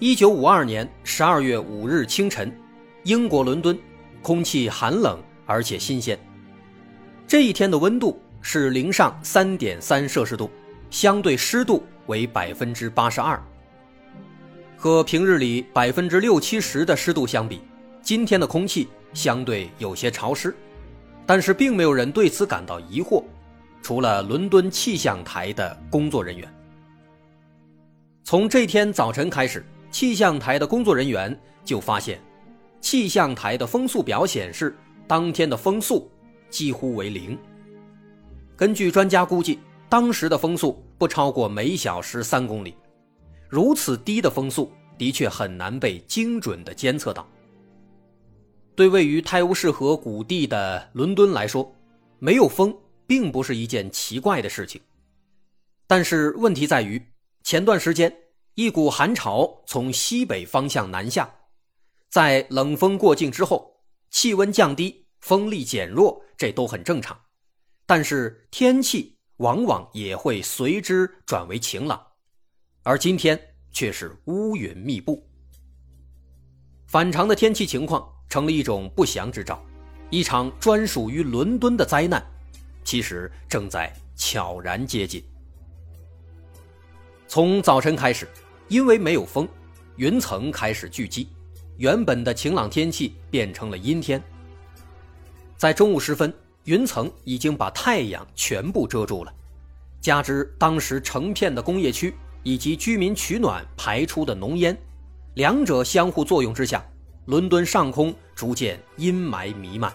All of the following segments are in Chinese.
一九五二年十二月五日清晨，英国伦敦，空气寒冷而且新鲜。这一天的温度是零上三点三摄氏度，相对湿度为百分之八十二。和平日里百分之六七十的湿度相比，今天的空气相对有些潮湿，但是并没有人对此感到疑惑，除了伦敦气象台的工作人员。从这天早晨开始。气象台的工作人员就发现，气象台的风速表显示，当天的风速几乎为零。根据专家估计，当时的风速不超过每小时三公里。如此低的风速，的确很难被精准的监测到。对位于泰晤士河谷地的伦敦来说，没有风并不是一件奇怪的事情。但是问题在于，前段时间。一股寒潮从西北方向南下，在冷风过境之后，气温降低，风力减弱，这都很正常。但是天气往往也会随之转为晴朗，而今天却是乌云密布。反常的天气情况成了一种不祥之兆，一场专属于伦敦的灾难，其实正在悄然接近。从早晨开始。因为没有风，云层开始聚集，原本的晴朗天气变成了阴天。在中午时分，云层已经把太阳全部遮住了，加之当时成片的工业区以及居民取暖排出的浓烟，两者相互作用之下，伦敦上空逐渐阴霾弥漫。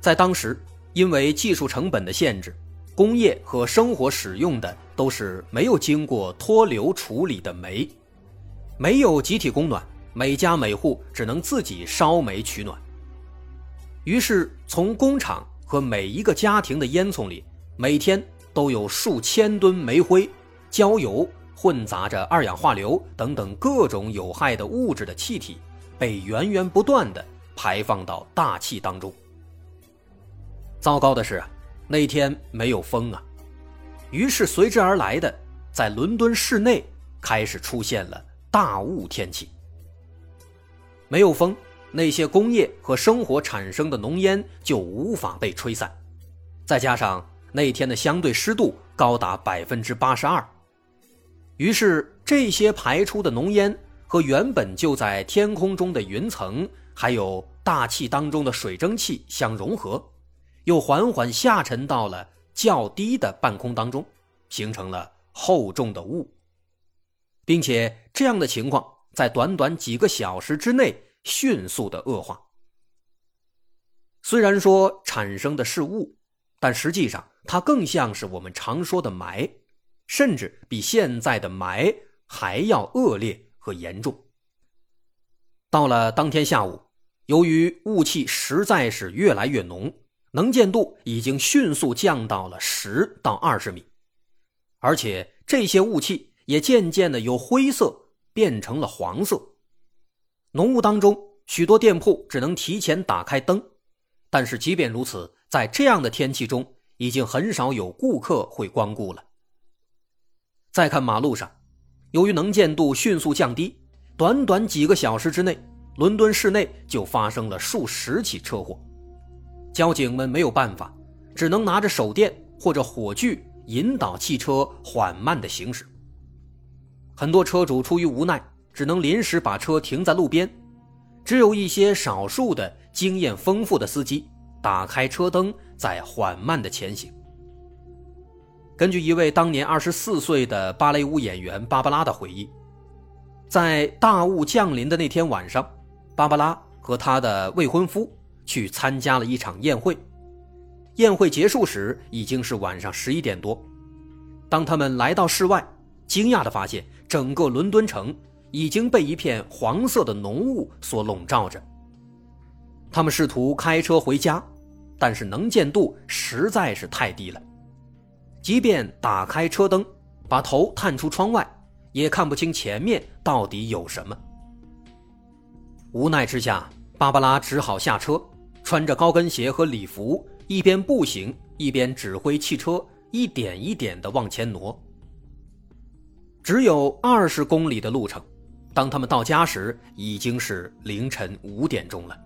在当时，因为技术成本的限制。工业和生活使用的都是没有经过脱硫处理的煤，没有集体供暖，每家每户只能自己烧煤取暖。于是，从工厂和每一个家庭的烟囱里，每天都有数千吨煤灰、焦油混杂着二氧化硫等等各种有害的物质的气体，被源源不断的排放到大气当中。糟糕的是。那天没有风啊，于是随之而来的，在伦敦市内开始出现了大雾天气。没有风，那些工业和生活产生的浓烟就无法被吹散，再加上那天的相对湿度高达百分之八十二，于是这些排出的浓烟和原本就在天空中的云层，还有大气当中的水蒸气相融合。又缓缓下沉到了较低的半空当中，形成了厚重的雾，并且这样的情况在短短几个小时之内迅速的恶化。虽然说产生的是雾，但实际上它更像是我们常说的霾，甚至比现在的霾还要恶劣和严重。到了当天下午，由于雾气实在是越来越浓。能见度已经迅速降到了十到二十米，而且这些雾气也渐渐的由灰色变成了黄色。浓雾当中，许多店铺只能提前打开灯，但是即便如此，在这样的天气中，已经很少有顾客会光顾了。再看马路上，由于能见度迅速降低，短短几个小时之内，伦敦市内就发生了数十起车祸。交警们没有办法，只能拿着手电或者火炬引导汽车缓慢的行驶。很多车主出于无奈，只能临时把车停在路边。只有一些少数的经验丰富的司机打开车灯，在缓慢的前行。根据一位当年二十四岁的芭蕾舞演员芭芭拉的回忆，在大雾降临的那天晚上，芭芭拉和她的未婚夫。去参加了一场宴会，宴会结束时已经是晚上十一点多。当他们来到室外，惊讶地发现整个伦敦城已经被一片黄色的浓雾所笼罩着。他们试图开车回家，但是能见度实在是太低了，即便打开车灯，把头探出窗外，也看不清前面到底有什么。无奈之下，芭芭拉只好下车，穿着高跟鞋和礼服，一边步行一边指挥汽车一点一点地往前挪。只有二十公里的路程，当他们到家时，已经是凌晨五点钟了。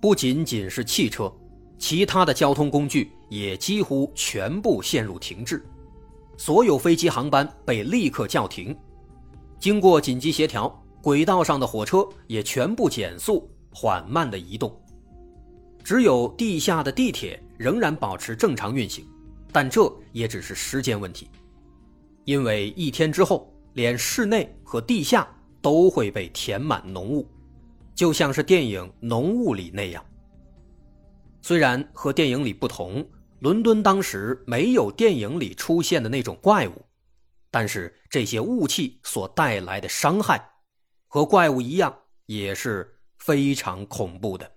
不仅仅是汽车，其他的交通工具也几乎全部陷入停滞，所有飞机航班被立刻叫停。经过紧急协调，轨道上的火车也全部减速，缓慢的移动。只有地下的地铁仍然保持正常运行，但这也只是时间问题，因为一天之后，连室内和地下都会被填满浓雾。就像是电影《浓雾》里那样，虽然和电影里不同，伦敦当时没有电影里出现的那种怪物，但是这些雾气所带来的伤害，和怪物一样，也是非常恐怖的。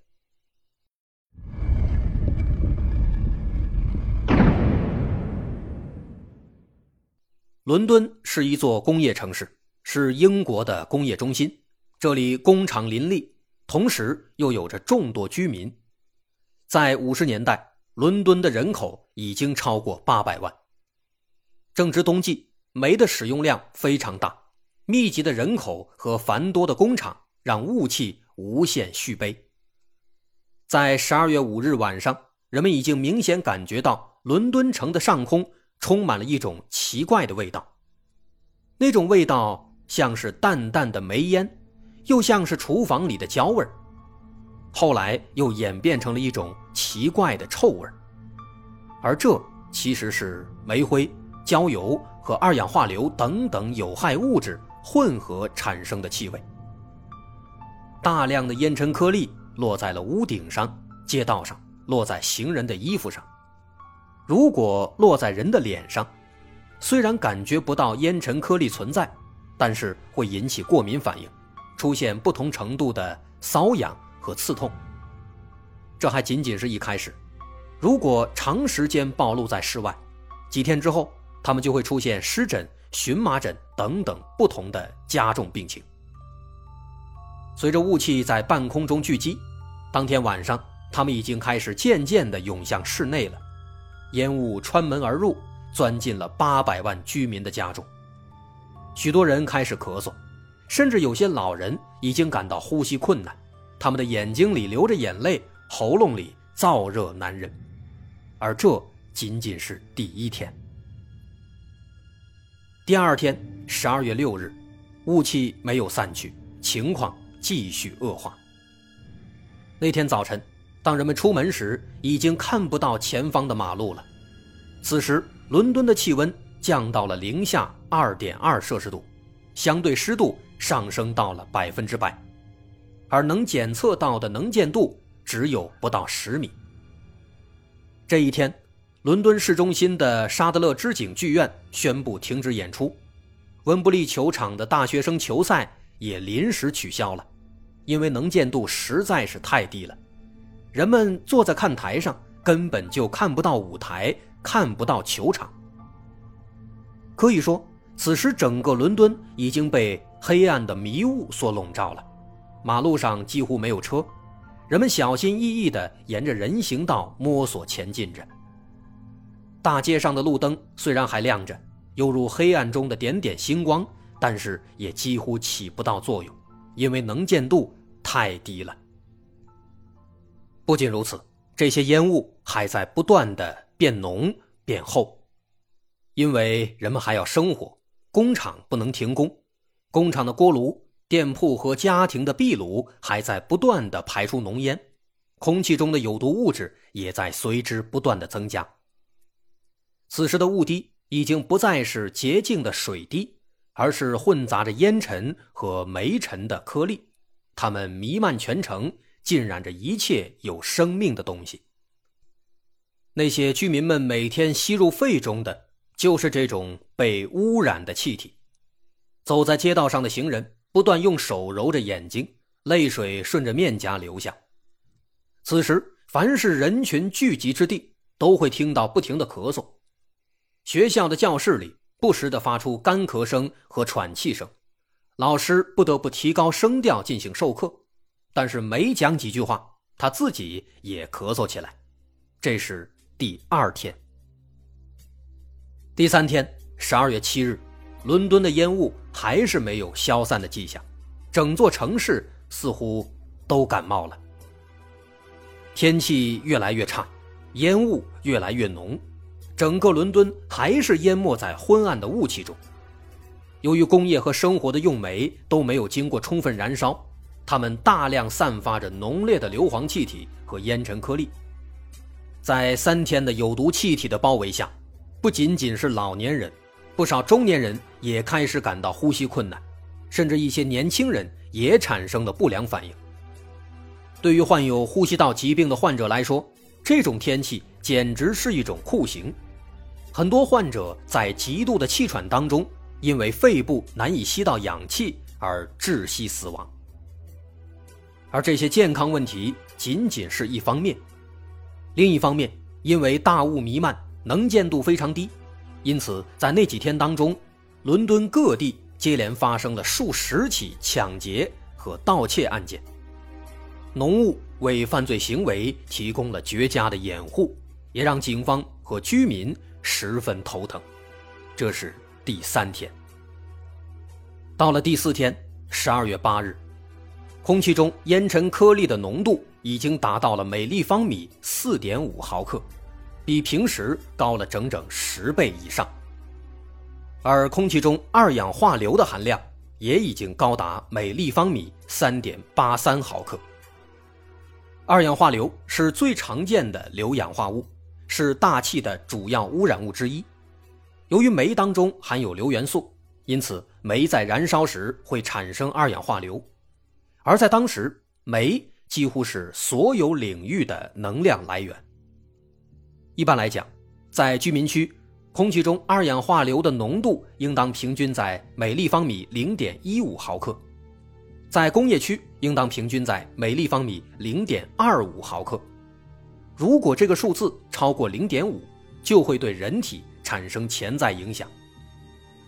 伦敦是一座工业城市，是英国的工业中心。这里工厂林立，同时又有着众多居民。在五十年代，伦敦的人口已经超过八百万。正值冬季，煤的使用量非常大，密集的人口和繁多的工厂让雾气无限续杯。在十二月五日晚上，人们已经明显感觉到伦敦城的上空充满了一种奇怪的味道，那种味道像是淡淡的煤烟。又像是厨房里的焦味后来又演变成了一种奇怪的臭味而这其实是煤灰、焦油和二氧化硫等等有害物质混合产生的气味。大量的烟尘颗粒落在了屋顶上、街道上，落在行人的衣服上。如果落在人的脸上，虽然感觉不到烟尘颗粒存在，但是会引起过敏反应。出现不同程度的瘙痒和刺痛。这还仅仅是一开始，如果长时间暴露在室外，几天之后，他们就会出现湿疹、荨麻疹等等不同的加重病情。随着雾气在半空中聚集，当天晚上，他们已经开始渐渐地涌向室内了，烟雾穿门而入，钻进了八百万居民的家中。许多人开始咳嗽。甚至有些老人已经感到呼吸困难，他们的眼睛里流着眼泪，喉咙里燥热难忍。而这仅仅是第一天。第二天，十二月六日，雾气没有散去，情况继续恶化。那天早晨，当人们出门时，已经看不到前方的马路了。此时，伦敦的气温降到了零下二点二摄氏度，相对湿度。上升到了百分之百，而能检测到的能见度只有不到十米。这一天，伦敦市中心的沙德勒织景剧院宣布停止演出，温布利球场的大学生球赛也临时取消了，因为能见度实在是太低了，人们坐在看台上根本就看不到舞台，看不到球场。可以说，此时整个伦敦已经被。黑暗的迷雾所笼罩了，马路上几乎没有车，人们小心翼翼地沿着人行道摸索前进着。大街上的路灯虽然还亮着，犹如黑暗中的点点星光，但是也几乎起不到作用，因为能见度太低了。不仅如此，这些烟雾还在不断的变浓变厚，因为人们还要生活，工厂不能停工。工厂的锅炉、店铺和家庭的壁炉还在不断的排出浓烟，空气中的有毒物质也在随之不断的增加。此时的雾滴已经不再是洁净的水滴，而是混杂着烟尘和煤尘的颗粒，它们弥漫全城，浸染着一切有生命的东西。那些居民们每天吸入肺中的，就是这种被污染的气体。走在街道上的行人不断用手揉着眼睛，泪水顺着面颊流下。此时，凡是人群聚集之地，都会听到不停的咳嗽。学校的教室里不时的发出干咳声和喘气声，老师不得不提高声调进行授课。但是没讲几句话，他自己也咳嗽起来。这是第二天。第三天，十二月七日，伦敦的烟雾还是没有消散的迹象，整座城市似乎都感冒了。天气越来越差，烟雾越来越浓，整个伦敦还是淹没在昏暗的雾气中。由于工业和生活的用煤都没有经过充分燃烧。它们大量散发着浓烈的硫磺气体和烟尘颗粒，在三天的有毒气体的包围下，不仅仅是老年人，不少中年人也开始感到呼吸困难，甚至一些年轻人也产生了不良反应。对于患有呼吸道疾病的患者来说，这种天气简直是一种酷刑。很多患者在极度的气喘当中，因为肺部难以吸到氧气而窒息死亡。而这些健康问题仅仅是一方面，另一方面，因为大雾弥漫，能见度非常低，因此在那几天当中，伦敦各地接连发生了数十起抢劫和盗窃案件。浓雾为犯罪行为提供了绝佳的掩护，也让警方和居民十分头疼。这是第三天。到了第四天，十二月八日。空气中烟尘颗粒的浓度已经达到了每立方米四点五毫克，比平时高了整整十倍以上。而空气中二氧化硫的含量也已经高达每立方米三点八三毫克。二氧化硫是最常见的硫氧化物，是大气的主要污染物之一。由于煤当中含有硫元素，因此煤在燃烧时会产生二氧化硫。而在当时，煤几乎是所有领域的能量来源。一般来讲，在居民区，空气中二氧化硫的浓度应当平均在每立方米零点一五毫克；在工业区，应当平均在每立方米零点二五毫克。如果这个数字超过零点五，就会对人体产生潜在影响。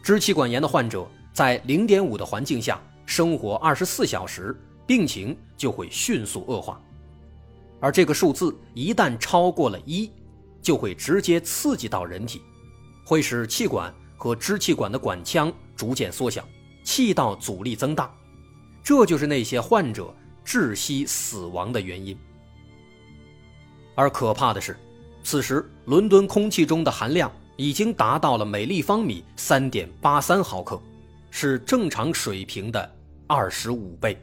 支气管炎的患者在零点五的环境下。生活二十四小时，病情就会迅速恶化，而这个数字一旦超过了一，就会直接刺激到人体，会使气管和支气管的管腔逐渐缩小，气道阻力增大，这就是那些患者窒息死亡的原因。而可怕的是，此时伦敦空气中的含量已经达到了每立方米三点八三毫克。是正常水平的二十五倍。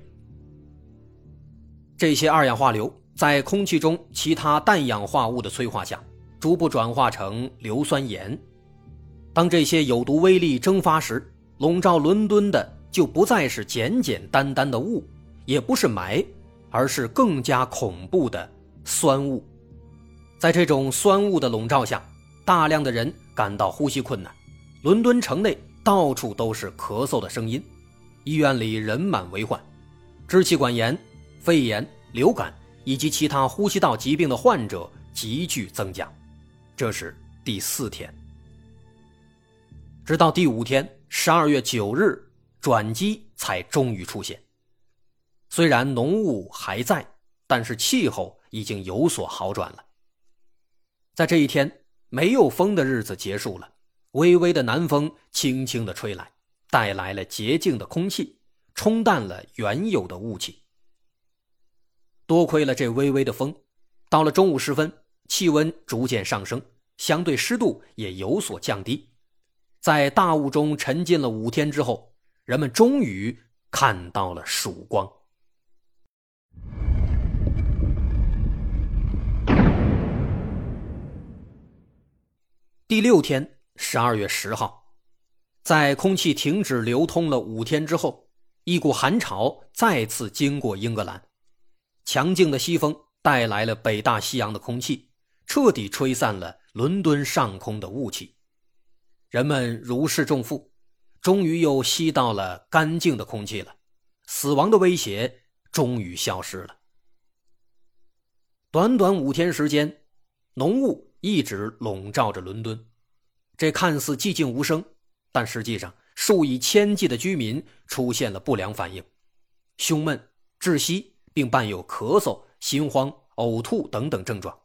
这些二氧化硫在空气中其他氮氧化物的催化下，逐步转化成硫酸盐。当这些有毒微粒蒸发时，笼罩伦敦的就不再是简简单单的雾，也不是霾，而是更加恐怖的酸雾。在这种酸雾的笼罩下，大量的人感到呼吸困难。伦敦城内。到处都是咳嗽的声音，医院里人满为患，支气管炎、肺炎、流感以及其他呼吸道疾病的患者急剧增加。这是第四天，直到第五天，十二月九日，转机才终于出现。虽然浓雾还在，但是气候已经有所好转了。在这一天，没有风的日子结束了。微微的南风轻轻地吹来，带来了洁净的空气，冲淡了原有的雾气。多亏了这微微的风，到了中午时分，气温逐渐上升，相对湿度也有所降低。在大雾中沉浸了五天之后，人们终于看到了曙光。第六天。十二月十号，在空气停止流通了五天之后，一股寒潮再次经过英格兰。强劲的西风带来了北大西洋的空气，彻底吹散了伦敦上空的雾气。人们如释重负，终于又吸到了干净的空气了，死亡的威胁终于消失了。短短五天时间，浓雾一直笼罩着伦敦。这看似寂静无声，但实际上数以千计的居民出现了不良反应，胸闷、窒息，并伴有咳嗽、心慌、呕吐等等症状。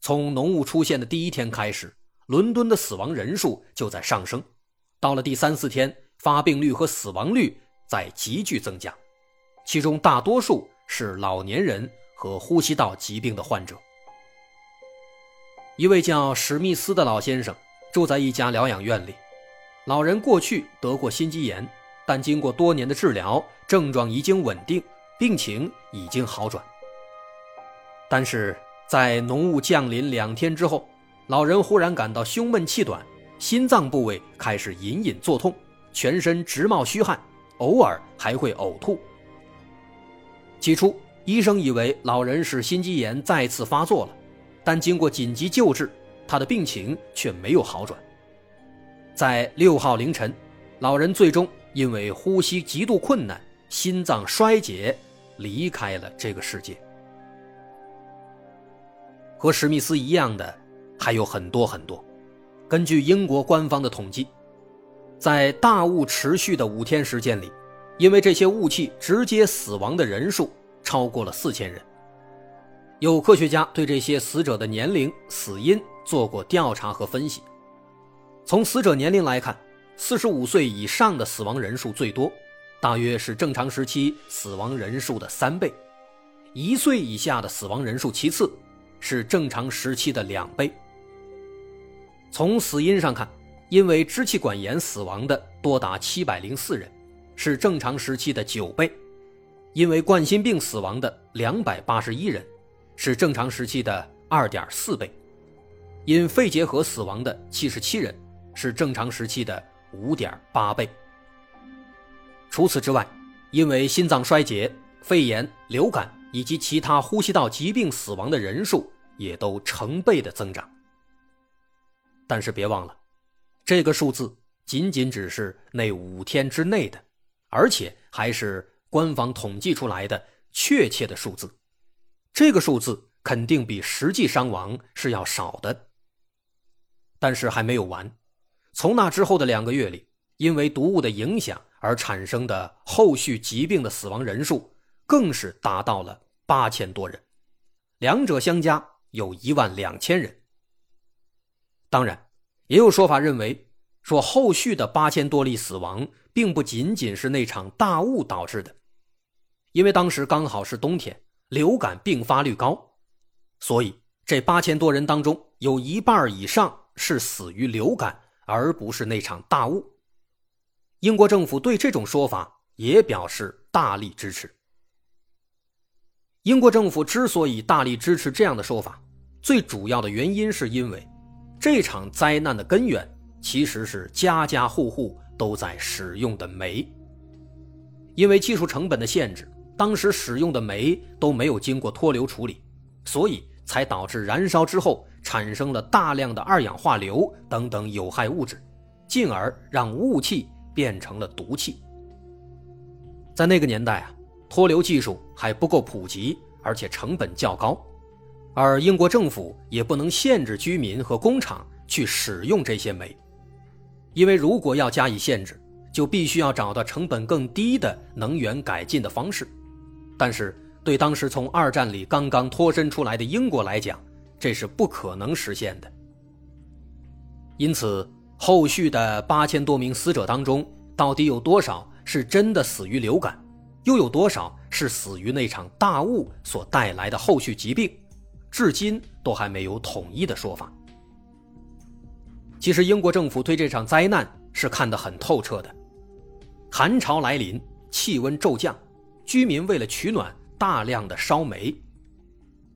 从浓雾出现的第一天开始，伦敦的死亡人数就在上升。到了第三四天，发病率和死亡率在急剧增加，其中大多数是老年人和呼吸道疾病的患者。一位叫史密斯的老先生住在一家疗养院里，老人过去得过心肌炎，但经过多年的治疗，症状已经稳定，病情已经好转。但是在浓雾降临两天之后，老人忽然感到胸闷气短。心脏部位开始隐隐作痛，全身直冒虚汗，偶尔还会呕吐。起初，医生以为老人是心肌炎再次发作了，但经过紧急救治，他的病情却没有好转。在六号凌晨，老人最终因为呼吸极度困难、心脏衰竭，离开了这个世界。和史密斯一样的还有很多很多。根据英国官方的统计，在大雾持续的五天时间里，因为这些雾气直接死亡的人数超过了四千人。有科学家对这些死者的年龄、死因做过调查和分析。从死者年龄来看，四十五岁以上的死亡人数最多，大约是正常时期死亡人数的三倍；一岁以下的死亡人数其次，是正常时期的两倍。从死因上看，因为支气管炎死亡的多达七百零四人，是正常时期的九倍；因为冠心病死亡的两百八十一人，是正常时期的二点四倍；因肺结核死亡的七十七人，是正常时期的五点八倍。除此之外，因为心脏衰竭、肺炎、流感以及其他呼吸道疾病死亡的人数也都成倍的增长。但是别忘了，这个数字仅仅只是那五天之内的，而且还是官方统计出来的确切的数字。这个数字肯定比实际伤亡是要少的。但是还没有完，从那之后的两个月里，因为毒物的影响而产生的后续疾病的死亡人数，更是达到了八千多人，两者相加有一万两千人。当然，也有说法认为，说后续的八千多例死亡，并不仅仅是那场大雾导致的，因为当时刚好是冬天，流感并发率高，所以这八千多人当中有一半以上是死于流感，而不是那场大雾。英国政府对这种说法也表示大力支持。英国政府之所以大力支持这样的说法，最主要的原因是因为。这场灾难的根源其实是家家户户都在使用的煤。因为技术成本的限制，当时使用的煤都没有经过脱硫处理，所以才导致燃烧之后产生了大量的二氧化硫等等有害物质，进而让雾气变成了毒气。在那个年代啊，脱硫技术还不够普及，而且成本较高。而英国政府也不能限制居民和工厂去使用这些煤，因为如果要加以限制，就必须要找到成本更低的能源改进的方式。但是对当时从二战里刚刚脱身出来的英国来讲，这是不可能实现的。因此，后续的八千多名死者当中，到底有多少是真的死于流感，又有多少是死于那场大雾所带来的后续疾病？至今都还没有统一的说法。其实，英国政府对这场灾难是看得很透彻的。寒潮来临，气温骤降，居民为了取暖，大量的烧煤。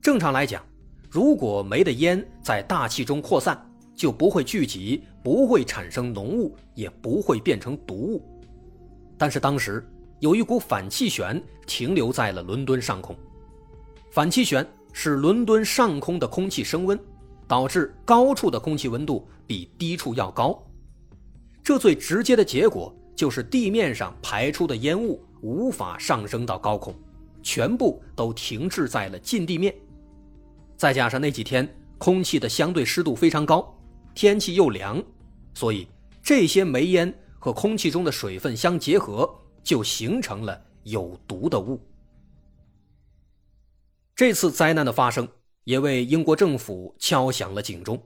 正常来讲，如果煤的烟在大气中扩散，就不会聚集，不会产生浓雾，也不会变成毒物。但是当时有一股反气旋停留在了伦敦上空，反气旋。使伦敦上空的空气升温，导致高处的空气温度比低处要高。这最直接的结果就是地面上排出的烟雾无法上升到高空，全部都停滞在了近地面。再加上那几天空气的相对湿度非常高，天气又凉，所以这些煤烟和空气中的水分相结合，就形成了有毒的雾。这次灾难的发生也为英国政府敲响了警钟，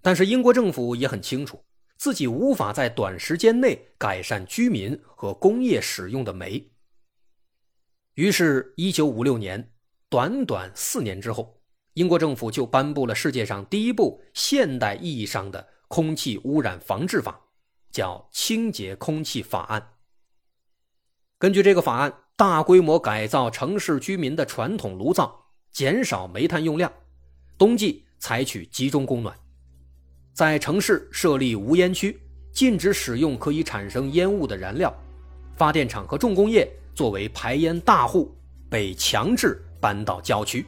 但是英国政府也很清楚。自己无法在短时间内改善居民和工业使用的煤。于是，1956年，短短四年之后，英国政府就颁布了世界上第一部现代意义上的空气污染防治法，叫《清洁空气法案》。根据这个法案，大规模改造城市居民的传统炉灶，减少煤炭用量，冬季采取集中供暖。在城市设立无烟区，禁止使用可以产生烟雾的燃料，发电厂和重工业作为排烟大户被强制搬到郊区。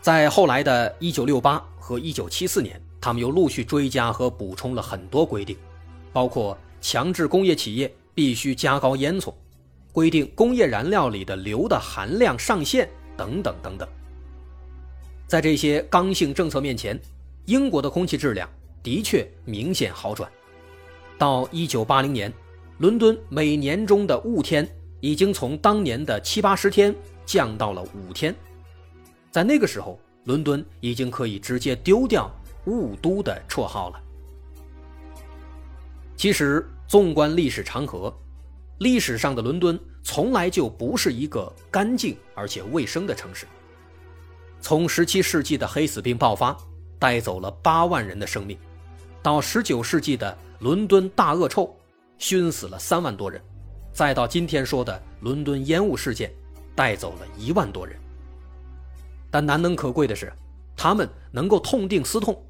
在后来的1968和1974年，他们又陆续追加和补充了很多规定，包括强制工业企业必须加高烟囱，规定工业燃料里的硫的含量上限等等等等。在这些刚性政策面前。英国的空气质量的确明显好转，到1980年，伦敦每年中的雾天已经从当年的七八十天降到了五天，在那个时候，伦敦已经可以直接丢掉“雾都”的绰号了。其实，纵观历史长河，历史上的伦敦从来就不是一个干净而且卫生的城市。从17世纪的黑死病爆发。带走了八万人的生命，到十九世纪的伦敦大恶臭，熏死了三万多人，再到今天说的伦敦烟雾事件，带走了一万多人。但难能可贵的是，他们能够痛定思痛，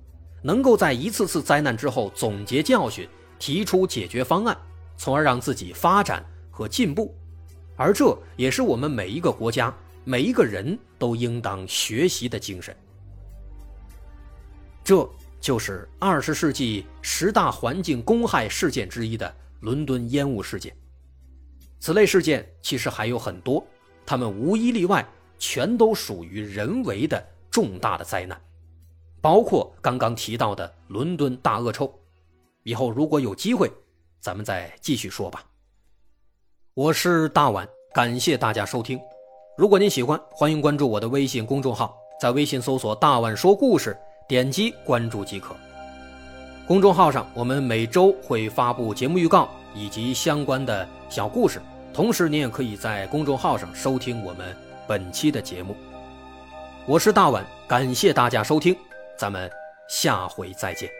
能够在一次次灾难之后总结教训，提出解决方案，从而让自己发展和进步。而这也是我们每一个国家、每一个人都应当学习的精神。这就是二十世纪十大环境公害事件之一的伦敦烟雾事件。此类事件其实还有很多，它们无一例外全都属于人为的重大的灾难，包括刚刚提到的伦敦大恶臭。以后如果有机会，咱们再继续说吧。我是大碗，感谢大家收听。如果您喜欢，欢迎关注我的微信公众号，在微信搜索“大碗说故事”。点击关注即可。公众号上，我们每周会发布节目预告以及相关的小故事，同时你也可以在公众号上收听我们本期的节目。我是大碗，感谢大家收听，咱们下回再见。